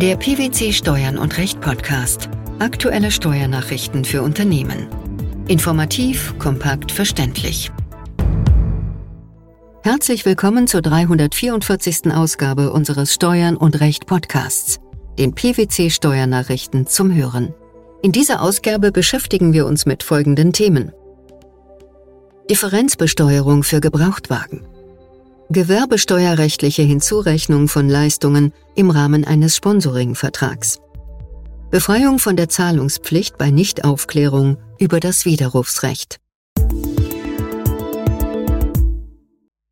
Der PwC Steuern und Recht Podcast. Aktuelle Steuernachrichten für Unternehmen. Informativ, kompakt, verständlich. Herzlich willkommen zur 344. Ausgabe unseres Steuern und Recht Podcasts, den PwC Steuernachrichten zum Hören. In dieser Ausgabe beschäftigen wir uns mit folgenden Themen. Differenzbesteuerung für Gebrauchtwagen. Gewerbesteuerrechtliche Hinzurechnung von Leistungen im Rahmen eines Sponsoringvertrags. Befreiung von der Zahlungspflicht bei Nichtaufklärung über das Widerrufsrecht.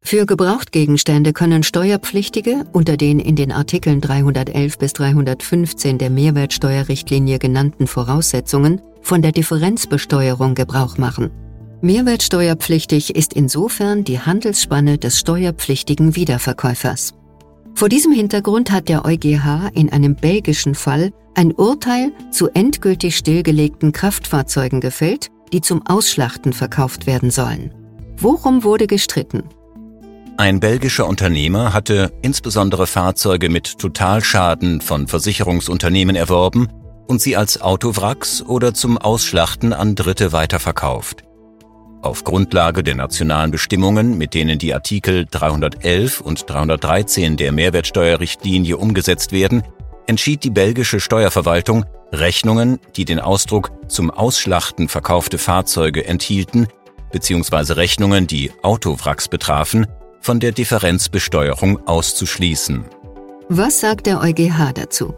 Für Gebrauchtgegenstände können Steuerpflichtige unter den in den Artikeln 311 bis 315 der Mehrwertsteuerrichtlinie genannten Voraussetzungen von der Differenzbesteuerung Gebrauch machen. Mehrwertsteuerpflichtig ist insofern die Handelsspanne des steuerpflichtigen Wiederverkäufers. Vor diesem Hintergrund hat der EuGH in einem belgischen Fall ein Urteil zu endgültig stillgelegten Kraftfahrzeugen gefällt, die zum Ausschlachten verkauft werden sollen. Worum wurde gestritten? Ein belgischer Unternehmer hatte insbesondere Fahrzeuge mit Totalschaden von Versicherungsunternehmen erworben und sie als Autowracks oder zum Ausschlachten an Dritte weiterverkauft. Auf Grundlage der nationalen Bestimmungen, mit denen die Artikel 311 und 313 der Mehrwertsteuerrichtlinie umgesetzt werden, entschied die belgische Steuerverwaltung, Rechnungen, die den Ausdruck zum Ausschlachten verkaufte Fahrzeuge enthielten, bzw. Rechnungen, die Autowracks betrafen, von der Differenzbesteuerung auszuschließen. Was sagt der EuGH dazu?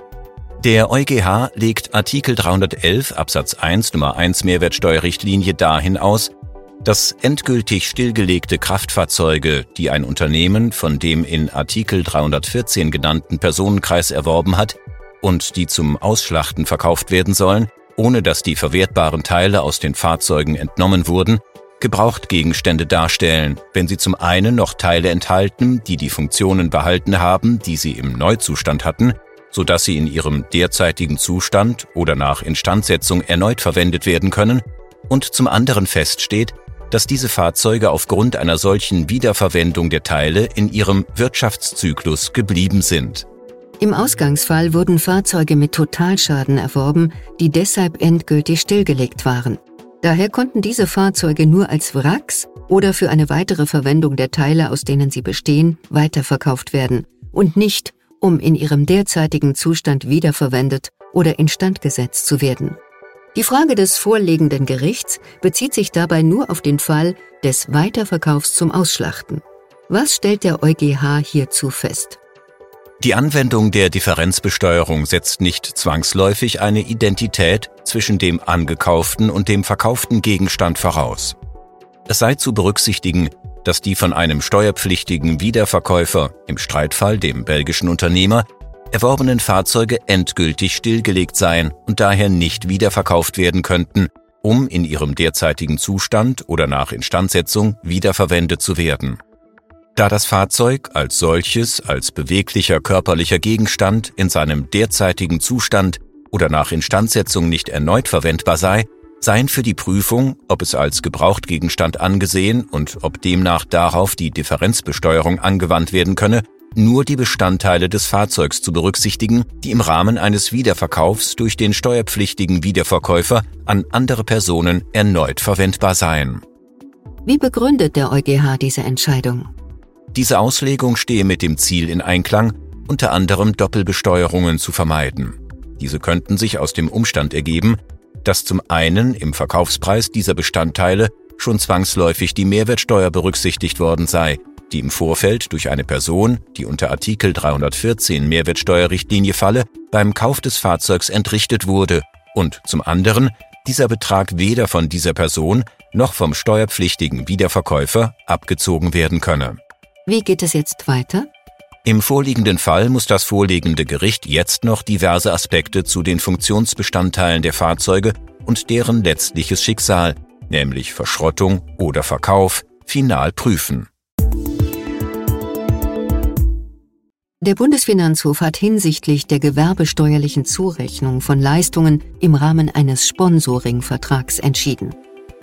Der EuGH legt Artikel 311 Absatz 1 Nummer 1 Mehrwertsteuerrichtlinie dahin aus, dass endgültig stillgelegte Kraftfahrzeuge, die ein Unternehmen von dem in Artikel 314 genannten Personenkreis erworben hat und die zum Ausschlachten verkauft werden sollen, ohne dass die verwertbaren Teile aus den Fahrzeugen entnommen wurden, Gebrauchtgegenstände darstellen, wenn sie zum einen noch Teile enthalten, die die Funktionen behalten haben, die sie im Neuzustand hatten, so dass sie in ihrem derzeitigen Zustand oder nach Instandsetzung erneut verwendet werden können, und zum anderen feststeht, dass diese Fahrzeuge aufgrund einer solchen Wiederverwendung der Teile in ihrem Wirtschaftszyklus geblieben sind. Im Ausgangsfall wurden Fahrzeuge mit Totalschaden erworben, die deshalb endgültig stillgelegt waren. Daher konnten diese Fahrzeuge nur als Wracks oder für eine weitere Verwendung der Teile, aus denen sie bestehen, weiterverkauft werden und nicht, um in ihrem derzeitigen Zustand wiederverwendet oder instand gesetzt zu werden. Die Frage des vorliegenden Gerichts bezieht sich dabei nur auf den Fall des Weiterverkaufs zum Ausschlachten. Was stellt der EuGH hierzu fest? Die Anwendung der Differenzbesteuerung setzt nicht zwangsläufig eine Identität zwischen dem angekauften und dem verkauften Gegenstand voraus. Es sei zu berücksichtigen, dass die von einem steuerpflichtigen Wiederverkäufer, im Streitfall dem belgischen Unternehmer, erworbenen Fahrzeuge endgültig stillgelegt seien und daher nicht wiederverkauft werden könnten, um in ihrem derzeitigen Zustand oder nach Instandsetzung wiederverwendet zu werden. Da das Fahrzeug als solches als beweglicher körperlicher Gegenstand in seinem derzeitigen Zustand oder nach Instandsetzung nicht erneut verwendbar sei, seien für die Prüfung, ob es als Gebrauchtgegenstand angesehen und ob demnach darauf die Differenzbesteuerung angewandt werden könne, nur die Bestandteile des Fahrzeugs zu berücksichtigen, die im Rahmen eines Wiederverkaufs durch den steuerpflichtigen Wiederverkäufer an andere Personen erneut verwendbar seien. Wie begründet der EuGH diese Entscheidung? Diese Auslegung stehe mit dem Ziel in Einklang, unter anderem Doppelbesteuerungen zu vermeiden. Diese könnten sich aus dem Umstand ergeben, dass zum einen im Verkaufspreis dieser Bestandteile schon zwangsläufig die Mehrwertsteuer berücksichtigt worden sei, die im Vorfeld durch eine Person, die unter Artikel 314 Mehrwertsteuerrichtlinie falle, beim Kauf des Fahrzeugs entrichtet wurde und zum anderen dieser Betrag weder von dieser Person noch vom steuerpflichtigen Wiederverkäufer abgezogen werden könne. Wie geht es jetzt weiter? Im vorliegenden Fall muss das vorliegende Gericht jetzt noch diverse Aspekte zu den Funktionsbestandteilen der Fahrzeuge und deren letztliches Schicksal, nämlich Verschrottung oder Verkauf, final prüfen. Der Bundesfinanzhof hat hinsichtlich der gewerbesteuerlichen Zurechnung von Leistungen im Rahmen eines Sponsoringvertrags entschieden.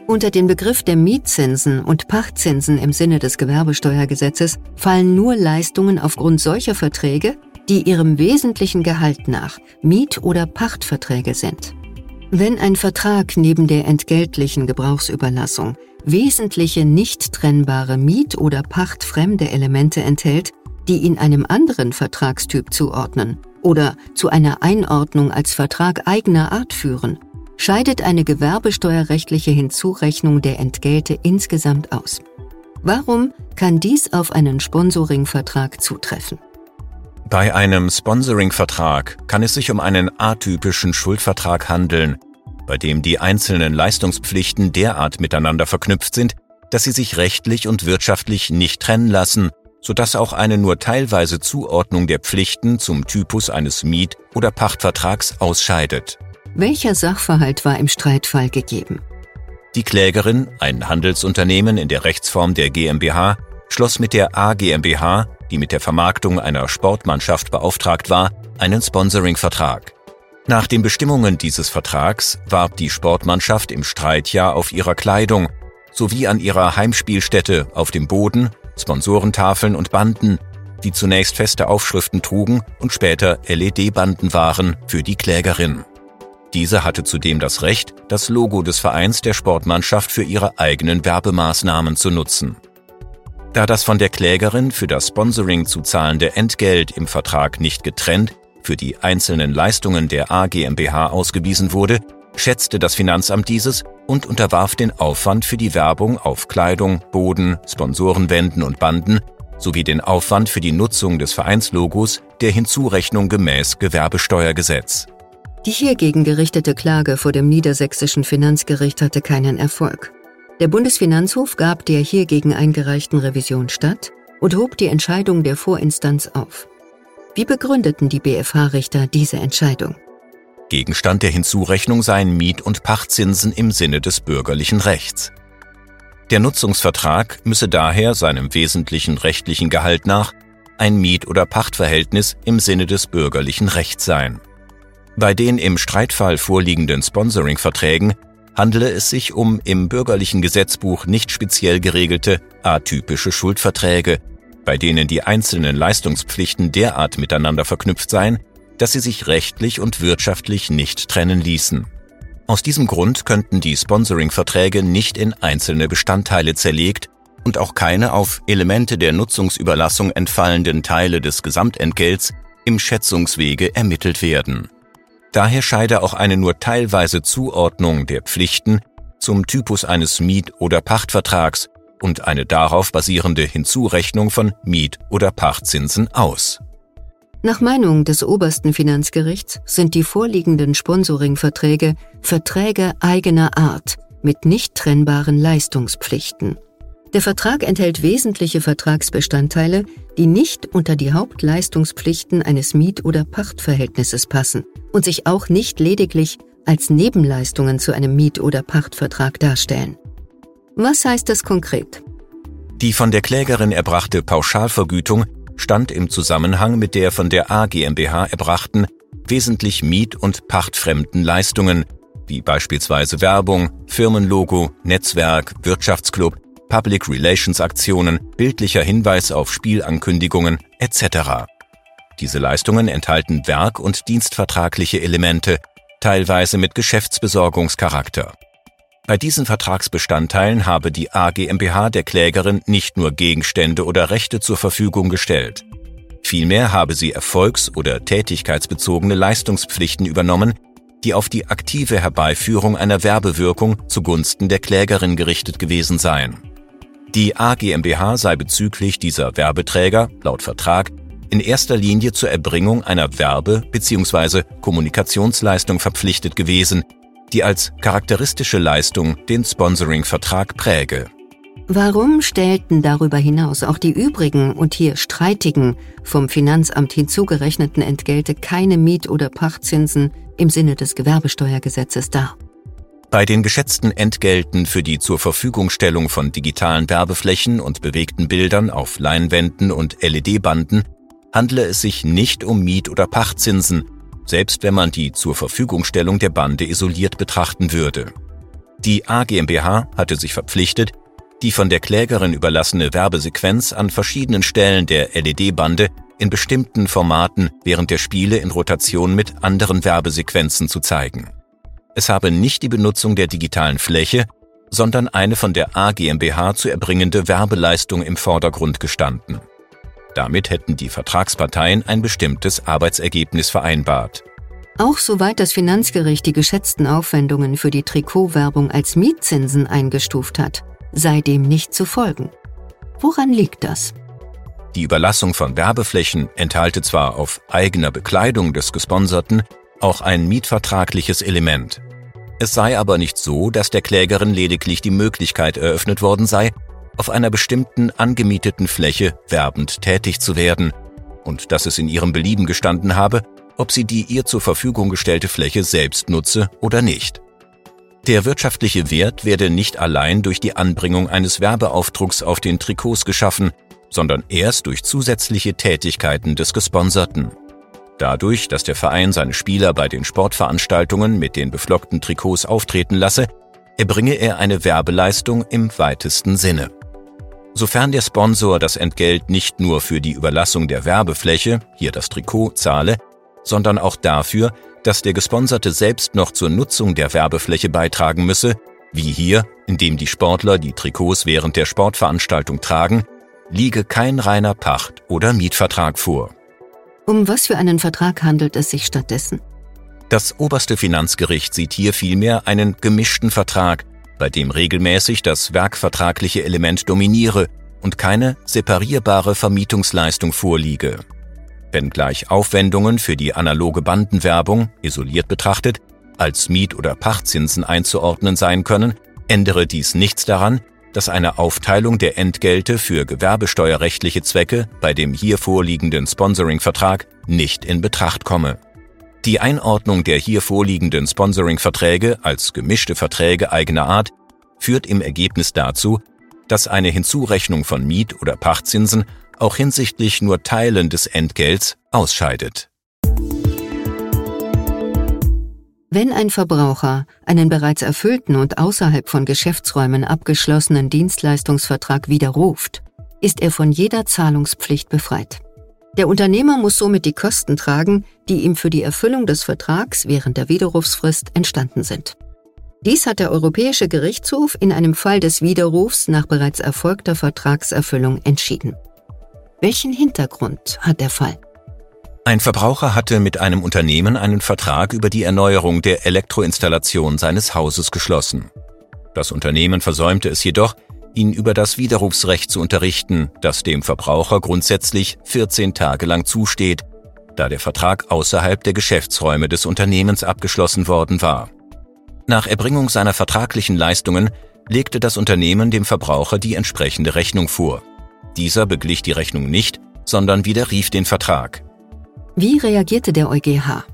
Unter den Begriff der Mietzinsen und Pachtzinsen im Sinne des Gewerbesteuergesetzes fallen nur Leistungen aufgrund solcher Verträge, die ihrem wesentlichen Gehalt nach Miet- oder Pachtverträge sind. Wenn ein Vertrag neben der entgeltlichen Gebrauchsüberlassung wesentliche nicht trennbare Miet- oder pachtfremde Elemente enthält, die ihn einem anderen Vertragstyp zuordnen oder zu einer Einordnung als Vertrag eigener Art führen, scheidet eine gewerbesteuerrechtliche Hinzurechnung der Entgelte insgesamt aus. Warum kann dies auf einen Sponsoringvertrag zutreffen? Bei einem Sponsoringvertrag kann es sich um einen atypischen Schuldvertrag handeln, bei dem die einzelnen Leistungspflichten derart miteinander verknüpft sind, dass sie sich rechtlich und wirtschaftlich nicht trennen lassen, sodass auch eine nur teilweise Zuordnung der Pflichten zum Typus eines Miet- oder Pachtvertrags ausscheidet. Welcher Sachverhalt war im Streitfall gegeben? Die Klägerin, ein Handelsunternehmen in der Rechtsform der GmbH, schloss mit der A GmbH die mit der Vermarktung einer Sportmannschaft beauftragt war, einen Sponsoring-Vertrag. Nach den Bestimmungen dieses Vertrags warb die Sportmannschaft im Streitjahr auf ihrer Kleidung sowie an ihrer Heimspielstätte auf dem Boden, Sponsorentafeln und Banden, die zunächst feste Aufschriften trugen und später LED-Banden waren für die Klägerin. Diese hatte zudem das Recht, das Logo des Vereins der Sportmannschaft für ihre eigenen Werbemaßnahmen zu nutzen. Da das von der Klägerin für das Sponsoring zu zahlende Entgelt im Vertrag nicht getrennt für die einzelnen Leistungen der AGMBH ausgewiesen wurde, schätzte das Finanzamt dieses und unterwarf den Aufwand für die Werbung auf Kleidung, Boden, Sponsorenwänden und Banden sowie den Aufwand für die Nutzung des Vereinslogos der Hinzurechnung gemäß Gewerbesteuergesetz. Die hiergegen gerichtete Klage vor dem niedersächsischen Finanzgericht hatte keinen Erfolg. Der Bundesfinanzhof gab der hiergegen eingereichten Revision statt und hob die Entscheidung der Vorinstanz auf. Wie begründeten die BFH-Richter diese Entscheidung? Gegenstand der Hinzurechnung seien Miet- und Pachtzinsen im Sinne des bürgerlichen Rechts. Der Nutzungsvertrag müsse daher seinem wesentlichen rechtlichen Gehalt nach ein Miet- oder Pachtverhältnis im Sinne des bürgerlichen Rechts sein. Bei den im Streitfall vorliegenden Sponsoring-Verträgen handele es sich um im bürgerlichen Gesetzbuch nicht speziell geregelte atypische Schuldverträge, bei denen die einzelnen Leistungspflichten derart miteinander verknüpft seien, dass sie sich rechtlich und wirtschaftlich nicht trennen ließen. Aus diesem Grund könnten die Sponsoring-Verträge nicht in einzelne Bestandteile zerlegt und auch keine auf Elemente der Nutzungsüberlassung entfallenden Teile des Gesamtentgelts im Schätzungswege ermittelt werden. Daher scheide auch eine nur teilweise Zuordnung der Pflichten zum Typus eines Miet- oder Pachtvertrags und eine darauf basierende Hinzurechnung von Miet- oder Pachtzinsen aus. Nach Meinung des obersten Finanzgerichts sind die vorliegenden Sponsoringverträge Verträge eigener Art mit nicht trennbaren Leistungspflichten. Der Vertrag enthält wesentliche Vertragsbestandteile, die nicht unter die Hauptleistungspflichten eines Miet- oder Pachtverhältnisses passen und sich auch nicht lediglich als Nebenleistungen zu einem Miet- oder Pachtvertrag darstellen. Was heißt das konkret? Die von der Klägerin erbrachte Pauschalvergütung stand im Zusammenhang mit der von der AGMBH erbrachten wesentlich miet- und pachtfremden Leistungen, wie beispielsweise Werbung, Firmenlogo, Netzwerk, Wirtschaftsclub, Public Relations Aktionen, bildlicher Hinweis auf Spielankündigungen etc. Diese Leistungen enthalten werk- und dienstvertragliche Elemente, teilweise mit Geschäftsbesorgungscharakter. Bei diesen Vertragsbestandteilen habe die AGMBH der Klägerin nicht nur Gegenstände oder Rechte zur Verfügung gestellt. Vielmehr habe sie erfolgs- oder tätigkeitsbezogene Leistungspflichten übernommen, die auf die aktive Herbeiführung einer Werbewirkung zugunsten der Klägerin gerichtet gewesen seien. Die AGMBH sei bezüglich dieser Werbeträger, laut Vertrag, in erster Linie zur Erbringung einer Werbe- bzw. Kommunikationsleistung verpflichtet gewesen, die als charakteristische Leistung den Sponsoring-Vertrag präge. Warum stellten darüber hinaus auch die übrigen und hier streitigen, vom Finanzamt hinzugerechneten Entgelte keine Miet- oder Pachtzinsen im Sinne des Gewerbesteuergesetzes dar? Bei den geschätzten Entgelten für die zur Verfügungstellung von digitalen Werbeflächen und bewegten Bildern auf Leinwänden und LED-Banden handle es sich nicht um Miet- oder Pachtzinsen, selbst wenn man die zur Verfügungstellung der Bande isoliert betrachten würde. Die AGMBH hatte sich verpflichtet, Die von der Klägerin überlassene Werbesequenz an verschiedenen Stellen der LED-Bande in bestimmten Formaten während der Spiele in Rotation mit anderen Werbesequenzen zu zeigen. Es habe nicht die Benutzung der digitalen Fläche, sondern eine von der A GmbH zu erbringende Werbeleistung im Vordergrund gestanden. Damit hätten die Vertragsparteien ein bestimmtes Arbeitsergebnis vereinbart. Auch soweit das Finanzgericht die geschätzten Aufwendungen für die Trikotwerbung als Mietzinsen eingestuft hat, sei dem nicht zu folgen. Woran liegt das? Die Überlassung von Werbeflächen enthalte zwar auf eigener Bekleidung des Gesponserten auch ein mietvertragliches Element. Es sei aber nicht so, dass der Klägerin lediglich die Möglichkeit eröffnet worden sei, auf einer bestimmten angemieteten Fläche werbend tätig zu werden und dass es in ihrem Belieben gestanden habe, ob sie die ihr zur Verfügung gestellte Fläche selbst nutze oder nicht. Der wirtschaftliche Wert werde nicht allein durch die Anbringung eines Werbeaufdrucks auf den Trikots geschaffen, sondern erst durch zusätzliche Tätigkeiten des Gesponserten. Dadurch, dass der Verein seine Spieler bei den Sportveranstaltungen mit den beflockten Trikots auftreten lasse, erbringe er eine Werbeleistung im weitesten Sinne. Sofern der Sponsor das Entgelt nicht nur für die Überlassung der Werbefläche, hier das Trikot, zahle, sondern auch dafür, dass der Gesponserte selbst noch zur Nutzung der Werbefläche beitragen müsse, wie hier, indem die Sportler die Trikots während der Sportveranstaltung tragen, liege kein reiner Pacht- oder Mietvertrag vor. Um was für einen Vertrag handelt es sich stattdessen? Das oberste Finanzgericht sieht hier vielmehr einen gemischten Vertrag, bei dem regelmäßig das werkvertragliche Element dominiere und keine separierbare Vermietungsleistung vorliege. Wenngleich Aufwendungen für die analoge Bandenwerbung, isoliert betrachtet, als Miet- oder Pachtzinsen einzuordnen sein können, ändere dies nichts daran, dass eine Aufteilung der Entgelte für gewerbesteuerrechtliche Zwecke bei dem hier vorliegenden Sponsoring-Vertrag nicht in Betracht komme. Die Einordnung der hier vorliegenden Sponsoring-Verträge als gemischte Verträge eigener Art führt im Ergebnis dazu, dass eine Hinzurechnung von Miet- oder Pachtzinsen auch hinsichtlich nur Teilen des Entgelts ausscheidet. Wenn ein Verbraucher einen bereits erfüllten und außerhalb von Geschäftsräumen abgeschlossenen Dienstleistungsvertrag widerruft, ist er von jeder Zahlungspflicht befreit. Der Unternehmer muss somit die Kosten tragen, die ihm für die Erfüllung des Vertrags während der Widerrufsfrist entstanden sind. Dies hat der Europäische Gerichtshof in einem Fall des Widerrufs nach bereits erfolgter Vertragserfüllung entschieden. Welchen Hintergrund hat der Fall? Ein Verbraucher hatte mit einem Unternehmen einen Vertrag über die Erneuerung der Elektroinstallation seines Hauses geschlossen. Das Unternehmen versäumte es jedoch, ihn über das Widerrufsrecht zu unterrichten, das dem Verbraucher grundsätzlich 14 Tage lang zusteht, da der Vertrag außerhalb der Geschäftsräume des Unternehmens abgeschlossen worden war. Nach Erbringung seiner vertraglichen Leistungen legte das Unternehmen dem Verbraucher die entsprechende Rechnung vor. Dieser beglich die Rechnung nicht, sondern widerrief den Vertrag. Wie reagierte der EuGH?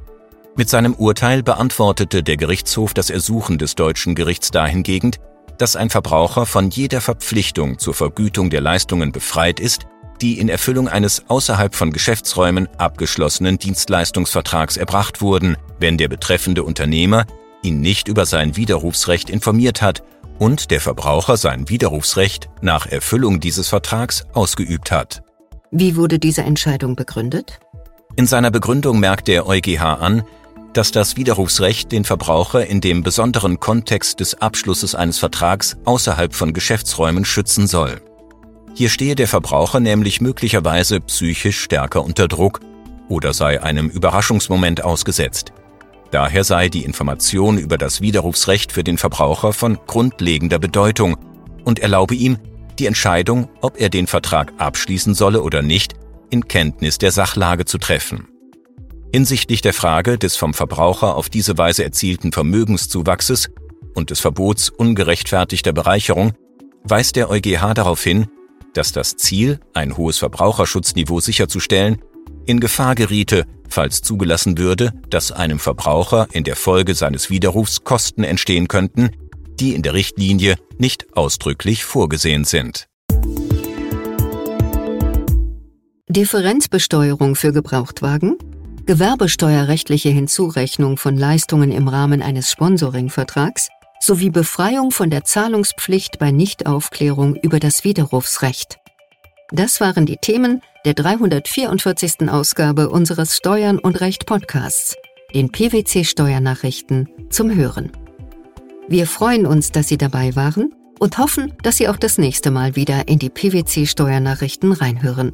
Mit seinem Urteil beantwortete der Gerichtshof das Ersuchen des deutschen Gerichts dahingegen, dass ein Verbraucher von jeder Verpflichtung zur Vergütung der Leistungen befreit ist, die in Erfüllung eines außerhalb von Geschäftsräumen abgeschlossenen Dienstleistungsvertrags erbracht wurden, wenn der betreffende Unternehmer ihn nicht über sein Widerrufsrecht informiert hat und der Verbraucher sein Widerrufsrecht nach Erfüllung dieses Vertrags ausgeübt hat. Wie wurde diese Entscheidung begründet? In seiner Begründung merkt der EuGH an, dass das Widerrufsrecht den Verbraucher in dem besonderen Kontext des Abschlusses eines Vertrags außerhalb von Geschäftsräumen schützen soll. Hier stehe der Verbraucher nämlich möglicherweise psychisch stärker unter Druck oder sei einem Überraschungsmoment ausgesetzt. Daher sei die Information über das Widerrufsrecht für den Verbraucher von grundlegender Bedeutung und erlaube ihm, die Entscheidung, ob er den Vertrag abschließen solle oder nicht, in Kenntnis der Sachlage zu treffen. Hinsichtlich der Frage des vom Verbraucher auf diese Weise erzielten Vermögenszuwachses und des Verbots ungerechtfertigter Bereicherung weist der EuGH darauf hin, dass das Ziel, ein hohes Verbraucherschutzniveau sicherzustellen, in Gefahr geriete, falls zugelassen würde, dass einem Verbraucher in der Folge seines Widerrufs Kosten entstehen könnten, die in der Richtlinie nicht ausdrücklich vorgesehen sind. Differenzbesteuerung für Gebrauchtwagen, gewerbesteuerrechtliche Hinzurechnung von Leistungen im Rahmen eines Sponsoringvertrags, sowie Befreiung von der Zahlungspflicht bei Nichtaufklärung über das Widerrufsrecht. Das waren die Themen der 344. Ausgabe unseres Steuern und Recht Podcasts, den PwC Steuernachrichten zum Hören. Wir freuen uns, dass Sie dabei waren und hoffen, dass Sie auch das nächste Mal wieder in die PwC Steuernachrichten reinhören.